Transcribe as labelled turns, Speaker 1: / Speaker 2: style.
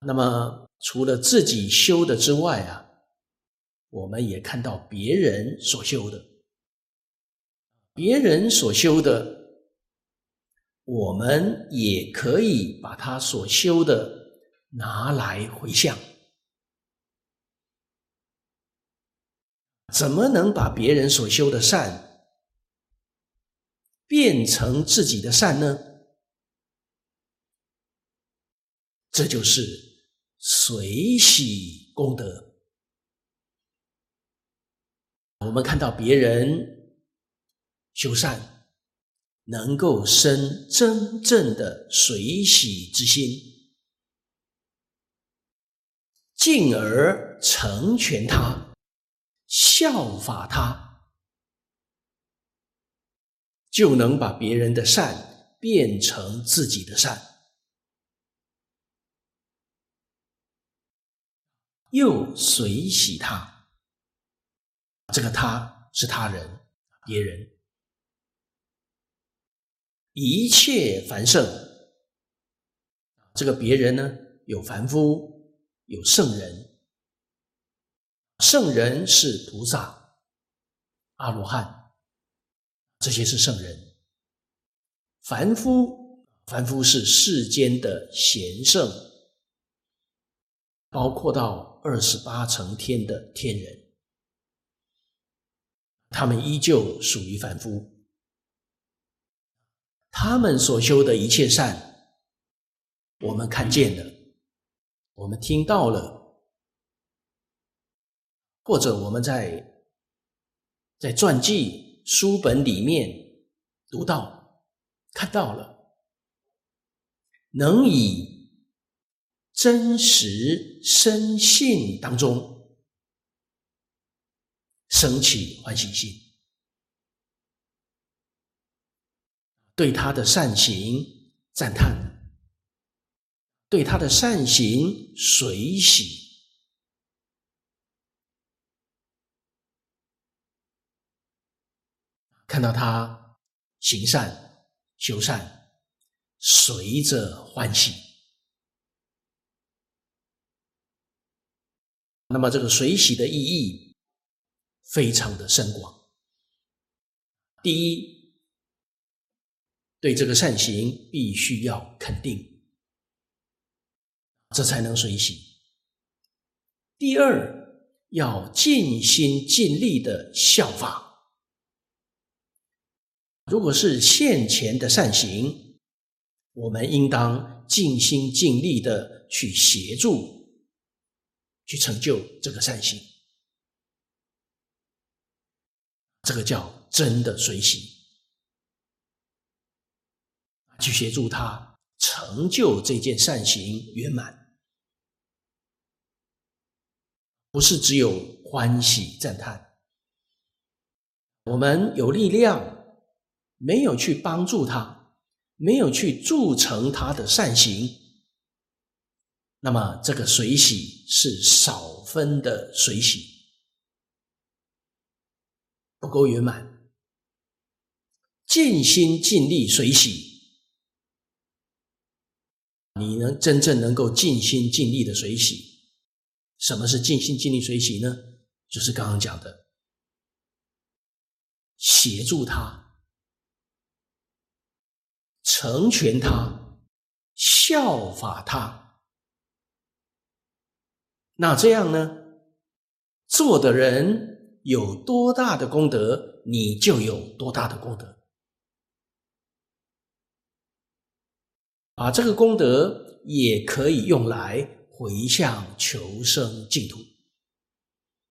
Speaker 1: 那么除了自己修的之外啊，我们也看到别人所修的，别人所修的，我们也可以把他所修的拿来回向。怎么能把别人所修的善变成自己的善呢？这就是随喜功德。我们看到别人修善，能够生真正的随喜之心，进而成全他。效法他，就能把别人的善变成自己的善，又随喜他。这个他是他人，别人，一切凡圣。这个别人呢，有凡夫，有圣人。圣人是菩萨、阿罗汉，这些是圣人。凡夫，凡夫是世间的贤圣，包括到二十八层天的天人，他们依旧属于凡夫。他们所修的一切善，我们看见了，我们听到了。或者我们在在传记书本里面读到、看到了，能以真实深信当中升起欢喜心，对他的善行赞叹，对他的善行随喜。看到他行善、修善，随着欢喜。那么这个随喜的意义非常的深广。第一，对这个善行必须要肯定，这才能随喜。第二，要尽心尽力的效法。如果是现前的善行，我们应当尽心尽力的去协助，去成就这个善行。这个叫真的随喜，去协助他成就这件善行圆满，不是只有欢喜赞叹。我们有力量。没有去帮助他，没有去铸成他的善行，那么这个随喜是少分的随喜，不够圆满。尽心尽力随喜，你能真正能够尽心尽力的随喜。什么是尽心尽力随喜呢？就是刚刚讲的，协助他。成全他，效法他，那这样呢？做的人有多大的功德，你就有多大的功德。把这个功德也可以用来回向求生净土。